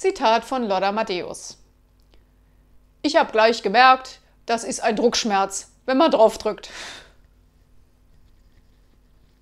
Zitat von Lodda Matthäus. Ich habe gleich gemerkt, das ist ein Druckschmerz, wenn man draufdrückt.